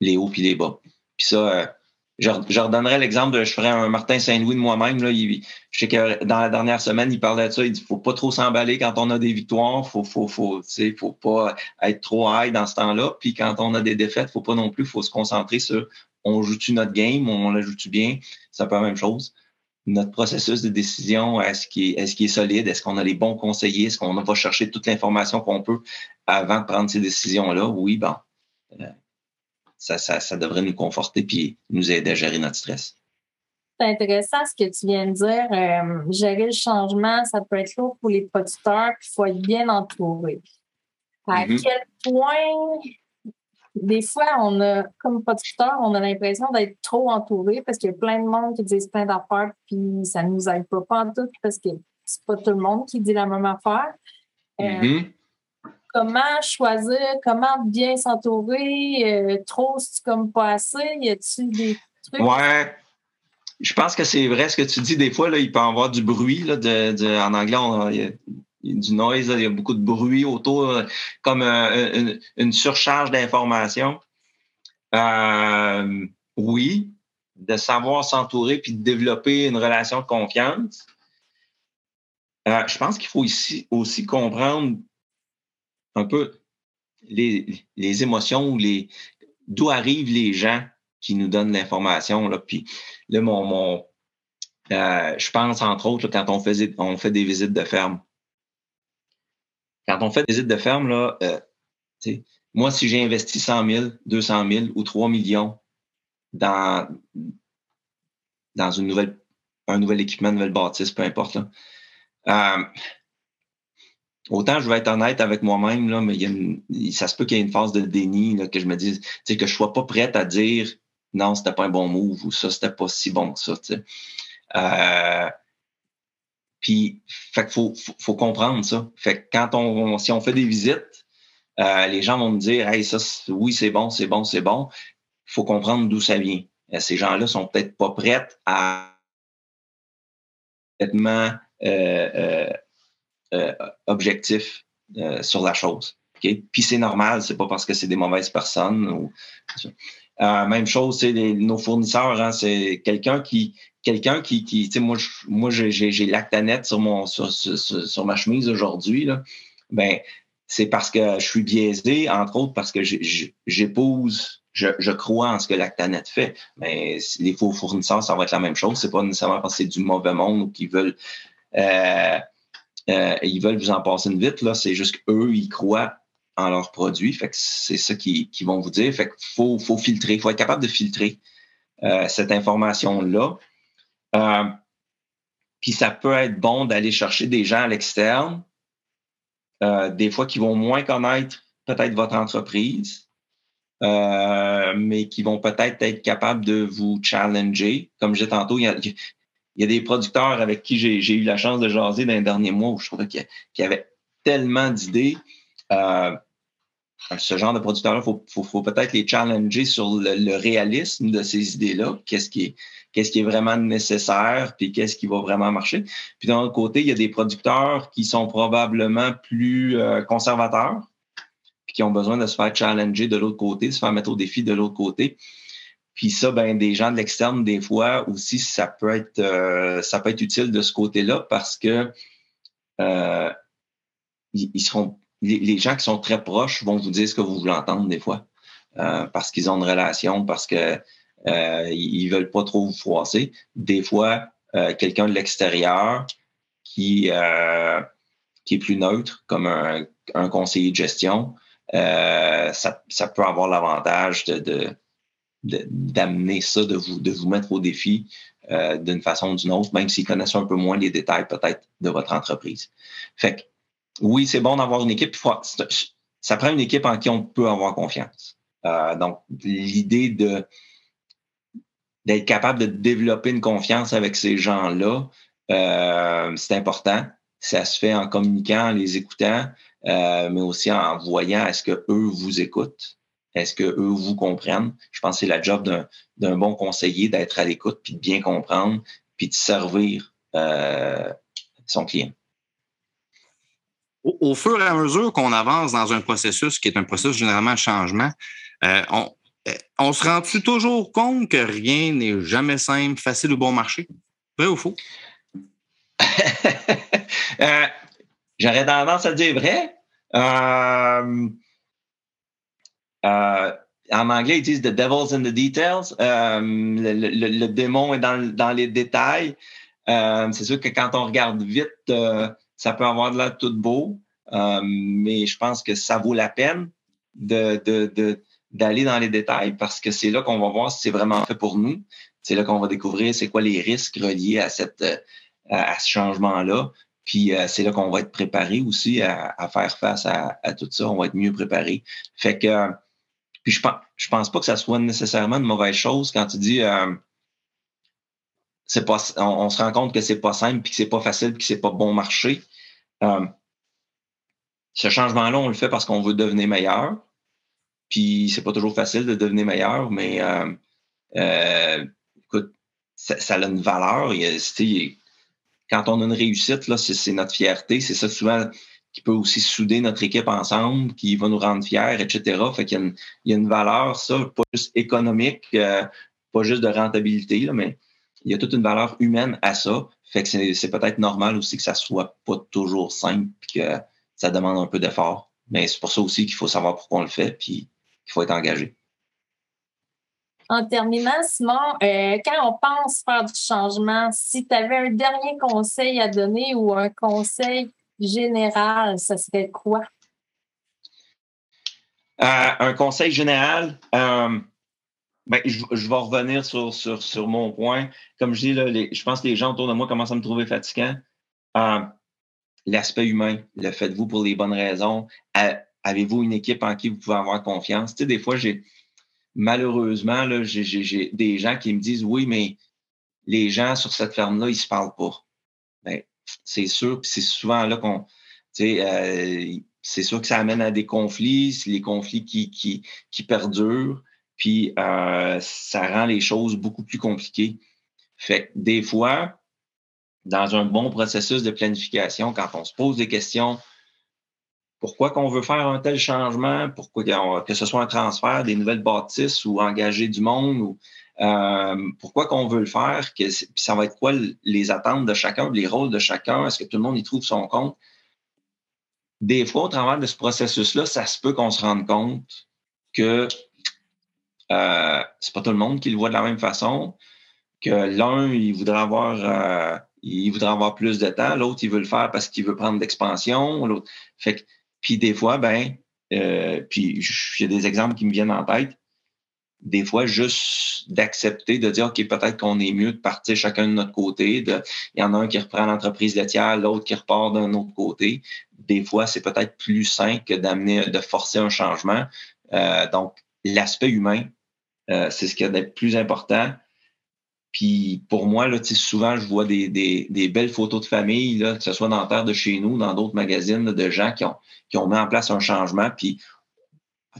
[SPEAKER 3] les hauts et les bas. Puis ça, je, redonnerais l'exemple de, je ferais un Martin Saint-Louis de moi-même. Là, je sais que dans la dernière semaine, il parlait de ça. Il dit, faut pas trop s'emballer quand on a des victoires. Faut, faut, faut, faut pas être trop high dans ce temps-là. Puis quand on a des défaites, faut pas non plus, faut se concentrer sur, on joue-tu notre game, on la joue-tu bien? C'est un peu la même chose. Notre processus de décision, est-ce qu'il est, est, est, solide? Est-ce qu'on a les bons conseillers? Est-ce qu'on va chercher toute l'information qu'on peut avant de prendre ces décisions-là? Oui, bon. Ça, ça, ça devrait nous conforter puis nous aider à gérer notre stress.
[SPEAKER 1] C'est intéressant ce que tu viens de dire. Euh, gérer le changement, ça peut être lourd pour les producteurs, puis il faut être bien entouré. À mm-hmm. quel point, des fois, on a, comme producteur, on a l'impression d'être trop entouré parce qu'il y a plein de monde qui disent plein d'affaires, puis ça ne nous aide pas, pas en tout parce que c'est pas tout le monde qui dit la même affaire. Euh, mm-hmm comment choisir, comment bien s'entourer? Euh, trop, c'est comme pas assez? Y a-t-il des trucs?
[SPEAKER 3] Ouais. Je pense que c'est vrai ce que tu dis. Des fois, là, il peut y avoir du bruit. Là, de, en anglais, il, y a, du noise, il y a beaucoup de bruit autour, comme euh, une, surcharge d'informations. Euh, oui, de savoir s'entourer puis de développer une relation de confiance. je pense qu'il faut ici aussi comprendre un peu les, les émotions ou les d'où arrivent les gens qui nous donnent l'information. Là. Puis là, mon, mon euh, je pense entre autres quand on fait, on fait des visites de ferme. Quand on fait des visites de ferme, là, euh, moi, si j'ai investi 100 000, 200 000 ou 3 millions dans, dans une nouvelle, un nouvel équipement, une nouvelle bâtisse, peu importe, là, euh, autant je vais être honnête avec moi-même, là, mais ça se peut qu'il y ait une phase de déni, là, que je me dise, que je sois pas prête à dire non, c'était pas un bon move ou ça, c'était pas si bon que ça. Euh, puis, fait faut, faut, comprendre ça. Fait que quand on, si on fait des visites, euh, les gens vont me dire, hey, ça, oui, c'est bon, c'est bon, c'est bon. Il faut comprendre d'où ça vient. Euh, ces gens-là sont peut-être pas prêts à complètement euh, objectif sur la chose. Okay? Puis c'est normal, c'est pas parce que c'est des mauvaises personnes. Ou... même chose, c'est nos fournisseurs, hein, c'est quelqu'un qui quelqu'un qui, qui tu sais, moi, moi j'ai Lactanet sur mon sur, sur, ma chemise aujourd'hui, là. Ben, c'est parce que je suis biaisé, entre autres parce que j'épouse, je, je, crois en ce que Lactanet fait. Mais les faux fournisseurs, ça va être la même chose. C'est pas nécessairement parce que c'est du mauvais monde ou qu'ils veulent euh, euh, ils veulent vous en passer une vite. C'est juste qu'eux, ils croient en leurs produits. C'est ça qu'ils vont vous dire. Qu'il faut, faut filtrer, il faut être capable de filtrer euh, cette information-là. Euh, puis ça peut être bon d'aller chercher des gens à l'externe des fois qui vont moins connaître peut-être votre entreprise, mais qui vont peut-être être capables de vous challenger. Comme je disais tantôt, il y a, il y a des producteurs avec qui j'ai eu la chance de jaser dans les derniers mois où je trouvais qu'il y, avait tellement d'idées. Euh, ce genre de producteurs-là, il faut, peut-être les challenger sur le, réalisme de ces idées-là. Qu'est-ce qui est, vraiment nécessaire, puis qu'est-ce qui va vraiment marcher. Puis d'un autre côté, il y a des producteurs qui sont probablement plus euh, conservateurs, puis qui ont besoin de se faire challenger de l'autre côté, se faire mettre au défi de l'autre côté. Puis ça, ben des gens de l'externe, des fois aussi, ça peut être euh, ça peut être utile de ce côté-là parce que euh, ils seront les, gens qui sont très proches vont vous dire ce que vous voulez entendre des fois. parce qu'ils ont une relation, parce que euh, ils veulent pas trop vous froisser. Des fois, euh, quelqu'un de l'extérieur qui, euh, qui est plus neutre, comme un, un conseiller de gestion, euh, ça, ça, peut avoir l'avantage de, d'amener ça, de vous, de vous mettre au défi euh, d'une façon ou d'une autre, même s'ils connaissent un peu moins les détails peut-être de votre entreprise. Fait que oui, c'est bon d'avoir une équipe. Ça prend une équipe en qui on peut avoir confiance. Euh, donc, l'idée de d'être capable de développer une confiance avec ces gens-là, euh, c'est important. Ça se fait en communiquant, en les écoutant, mais aussi en voyant est-ce que eux vous écoutent, est-ce que eux vous comprennent? Je pense que c'est la job d'un bon conseiller d'être à l'écoute, puis de bien comprendre, puis de servir euh, son client.
[SPEAKER 2] Au, au, fur et à mesure qu'on avance dans un processus qui est un processus généralement de changement, euh, on, euh, on se rend-tu toujours compte que rien n'est jamais simple, facile ou bon marché? Vrai ou faux?
[SPEAKER 3] euh, J'aurais tendance à dire vrai. Euh, euh, en anglais, ils disent The devil's in the details. Euh, le, le, le, démon est dans, dans les détails. C'est sûr que quand on regarde vite, ça peut avoir de l'air tout beau, mais je pense que ça vaut la peine de, de, de d'aller dans les détails parce que c'est là qu'on va voir si c'est vraiment fait pour nous. C'est là qu'on va découvrir c'est quoi les risques reliés à cette euh, à ce changement-là. Puis euh, c'est là qu'on va être préparé aussi à, faire face à, tout ça. On va être mieux préparé. Fait que puis je pense je pense pas que ça soit nécessairement une mauvaise chose quand tu dis euh, c'est pas on, se rend compte que c'est pas simple puis que c'est pas facile puis que c'est pas bon marché. ce changement-là, on le fait parce qu'on veut devenir meilleur puis c'est pas toujours facile de devenir meilleur, mais euh, euh, écoute, ça, ça, a une valeur. Il, quand on a une réussite, là, c'est notre fierté. C'est ça souvent qui peut aussi souder notre équipe ensemble, qui va nous rendre fiers, etc. Fait qu'il y, a une, y a une valeur, ça, pas juste économique, euh, pas juste de rentabilité, là, mais il y a toute une valeur humaine à ça. Fait que c'est peut-être normal aussi que ça soit pas toujours simple, puis que ça demande un peu d'effort. Mais c'est pour ça aussi qu'il faut savoir pourquoi on le fait, puis il faut être engagé.
[SPEAKER 1] En terminant, Simon, euh, quand on pense faire du changement, si tu avais un dernier conseil à donner ou un conseil général, ça serait quoi?
[SPEAKER 3] un conseil général, ben, je, vais revenir sur, sur, sur, mon point. Comme je dis, là, je pense que les gens autour de moi commencent à me trouver fatigant. L'aspect humain, le faites-vous pour les bonnes raisons. Avez-vous une équipe en qui vous pouvez avoir confiance? Tu sais, des fois, j'ai malheureusement, j'ai des gens qui me disent Oui, mais les gens sur cette ferme-là, ils ne se parlent pas. Ben, c'est sûr, puis c'est souvent là qu'on. Euh, c'est sûr que ça amène à des conflits, les conflits qui, qui, qui perdurent, puis euh, ça rend les choses beaucoup plus compliquées. Fait que des fois, dans un bon processus de planification, quand on se pose des questions, pourquoi qu'on veut faire un tel changement, pourquoi que ce soit un transfert des nouvelles bâtisses ou engager du monde, ou euh, pourquoi qu'on veut le faire, que ça va être quoi les attentes de chacun, les rôles de chacun, est-ce que tout le monde y trouve son compte? Des fois, au travers de ce processus-là, ça se peut qu'on se rende compte que euh, c'est pas tout le monde qui le voit de la même façon, que l'un, il voudrait avoir euh, il voudrait avoir plus de temps, l'autre, il veut le faire parce qu'il veut prendre d'expansion, l'autre. Fait que puis des fois, ben, euh, puis j'ai des exemples qui me viennent en tête. Des fois, juste d'accepter, de dire, OK, peut-être qu'on est mieux de partir chacun de notre côté. De, il y en a un qui reprend l'entreprise laitière, l'autre qui repart d'un autre côté. Des fois, c'est peut-être plus simple que d'amener, de forcer un changement. Euh, donc, l'aspect humain, euh, c'est ce qui est le plus important. Puis pour moi, là, souvent, je vois des, belles photos de famille, là, que ce soit dans Terre de chez nous, dans d'autres magazines, de gens qui ont, qui ont mis en place un changement. Puis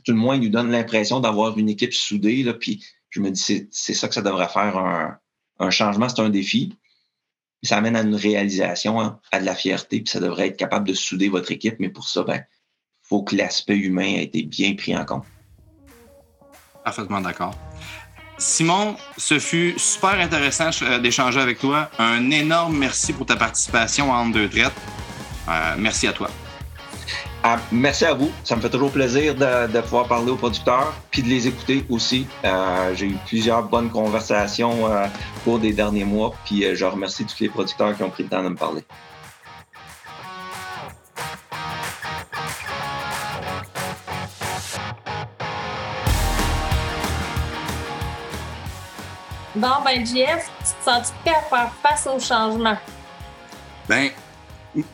[SPEAKER 3] tout le moins, ils nous donnent l'impression d'avoir une équipe soudée. Là, puis je me dis, c'est ça que ça devrait faire. Un, changement, c'est un défi. Ça amène à une réalisation, hein, à de la fierté, puis ça devrait être capable de souder votre équipe. Mais pour ça, ben, faut que l'aspect humain ait été bien pris en compte.
[SPEAKER 2] Parfaitement d'accord. Simon, ce fut super intéressant euh, d'échanger avec toi. Un énorme merci pour ta participation en deux traites. Euh, merci à toi.
[SPEAKER 3] Ah, merci à vous. Ça me fait toujours plaisir de, pouvoir parler aux producteurs puis de les écouter aussi. Euh, j'ai eu plusieurs bonnes conversations au cours des derniers mois, puis je remercie tous les producteurs qui ont pris le temps de me parler.
[SPEAKER 1] Bon, ben, JF, tu te sens prêt à faire face au changement?
[SPEAKER 2] Ben,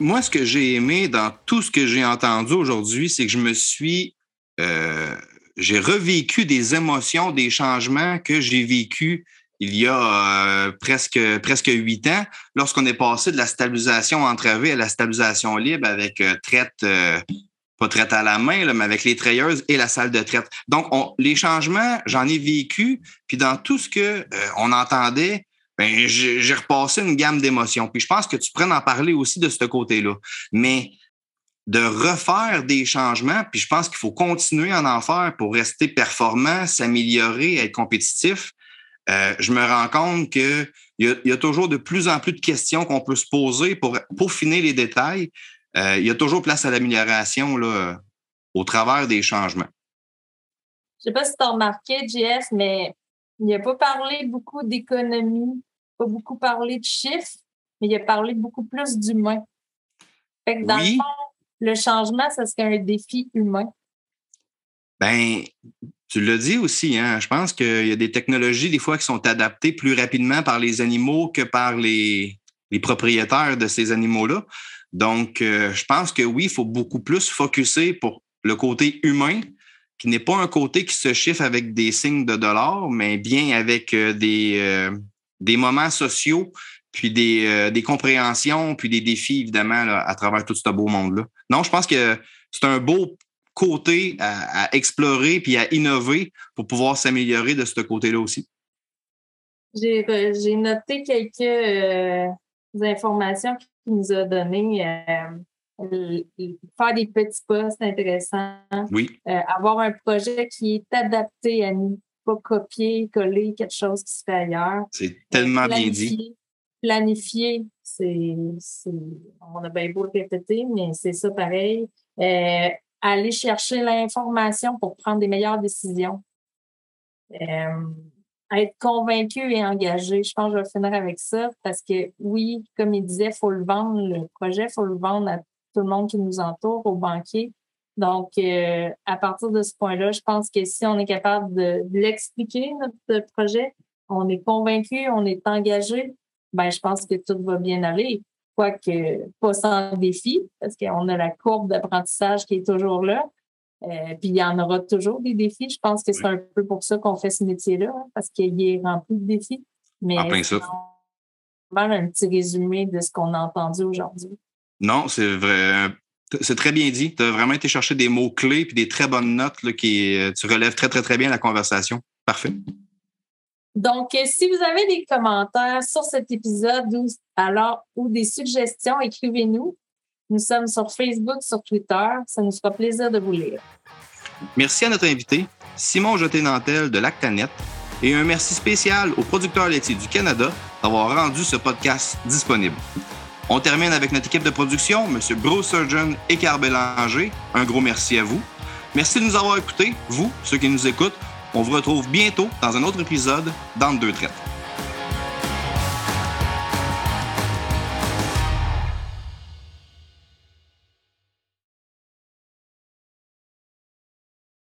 [SPEAKER 2] moi, ce que j'ai aimé dans tout ce que j'ai entendu aujourd'hui, c'est que je me suis. Euh, j'ai revécu des émotions, des changements que j'ai vécus il y a euh, presque presque huit ans, lorsqu'on est passé de la stabilisation entravée à la stabilisation libre avec euh, traite pas traite à la main, là, mais avec les treilleuses et la salle de traite. Donc, les changements, j'en ai vécu, puis dans tout ce que euh, on entendait, ben, j'ai repassé une gamme d'émotions. Puis je pense que tu pourrais en parler aussi de ce côté-là. Mais de refaire des changements, puis je pense qu'il faut continuer à en faire pour rester performant, s'améliorer, être compétitif. Euh, je me rends compte qu'il y, y, a toujours de plus en plus de questions qu'on peut se poser pour peaufiner les détails. Euh, il y a toujours place à l'amélioration au travers des changements.
[SPEAKER 1] Je ne sais pas si tu as remarqué, JF, mais il n'a pas parlé beaucoup d'économie, pas beaucoup parlé de chiffres, mais il a parlé beaucoup plus d'humain. Fait que dans le fond, le changement, ça serait un défi humain.
[SPEAKER 2] Ben, tu l'as dit aussi, hein? je pense qu'il y a des technologies, des fois, qui sont adaptées plus rapidement par les animaux que par les, les propriétaires de ces animaux-là. Donc, euh, je pense que oui, il faut beaucoup plus focuser pour le côté humain, qui n'est pas un côté qui se chiffre avec des signes de dollars, mais bien avec euh, des, euh, des moments sociaux, puis des, des, compréhensions, puis des défis, évidemment, à travers tout ce beau monde-là. Non, je pense que c'est un beau côté à, explorer puis à innover pour pouvoir s'améliorer de ce côté-là aussi.
[SPEAKER 1] J'ai noté quelques informations nous a donné. Euh, faire des petits postes intéressants.
[SPEAKER 2] Oui.
[SPEAKER 1] Euh, avoir un projet qui est adapté à nous, pas copier, coller quelque chose qui se fait ailleurs.
[SPEAKER 2] C'est tellement bien dit.
[SPEAKER 1] Planifier, c'est, on a bien beau le répéter, mais c'est ça pareil. Euh, aller chercher l'information pour prendre des meilleures décisions être convaincu et engagé. Je pense que je vais finir avec ça parce que oui, comme il disait, il faut le vendre, le projet, il faut le vendre à tout le monde qui nous entoure, aux banquiers. Donc, euh, à partir de ce point-là, je pense que si on est capable de, de l'expliquer, notre projet, on est convaincu, on est engagé, ben je pense que tout va bien aller. Quoique pas sans défi, parce qu'on a la courbe d'apprentissage qui est toujours là. Euh, puis il y en aura toujours des défis. Je pense que c'est un peu pour ça qu'on fait ce métier-là, hein, parce qu'il est rempli de défis. Mais
[SPEAKER 2] En plein ça.
[SPEAKER 1] un petit résumé de ce qu'on a entendu aujourd'hui.
[SPEAKER 2] Non, c'est vrai. C'est très bien dit. Tu as vraiment été chercher des mots-clés puis des très bonnes notes là, qui euh, tu relèves très, très, très bien la conversation. Parfait.
[SPEAKER 1] Donc, euh, si vous avez des commentaires sur cet épisode ou, alors, ou des suggestions, écrivez-nous. Nous sommes sur Facebook, sur Twitter. Ça nous fera plaisir de vous lire.
[SPEAKER 2] Merci à notre invité, Simon Jeté-Nantel de Lactanet, et un merci spécial aux producteurs laitiers du Canada d'avoir rendu ce podcast disponible. On termine avec notre équipe de production, M. Bruce Surgeon et Carl Bélanger. Un gros merci à vous. Merci de nous avoir écoutés, vous, ceux qui nous écoutent. On vous retrouve bientôt dans un autre épisode dans deux traites.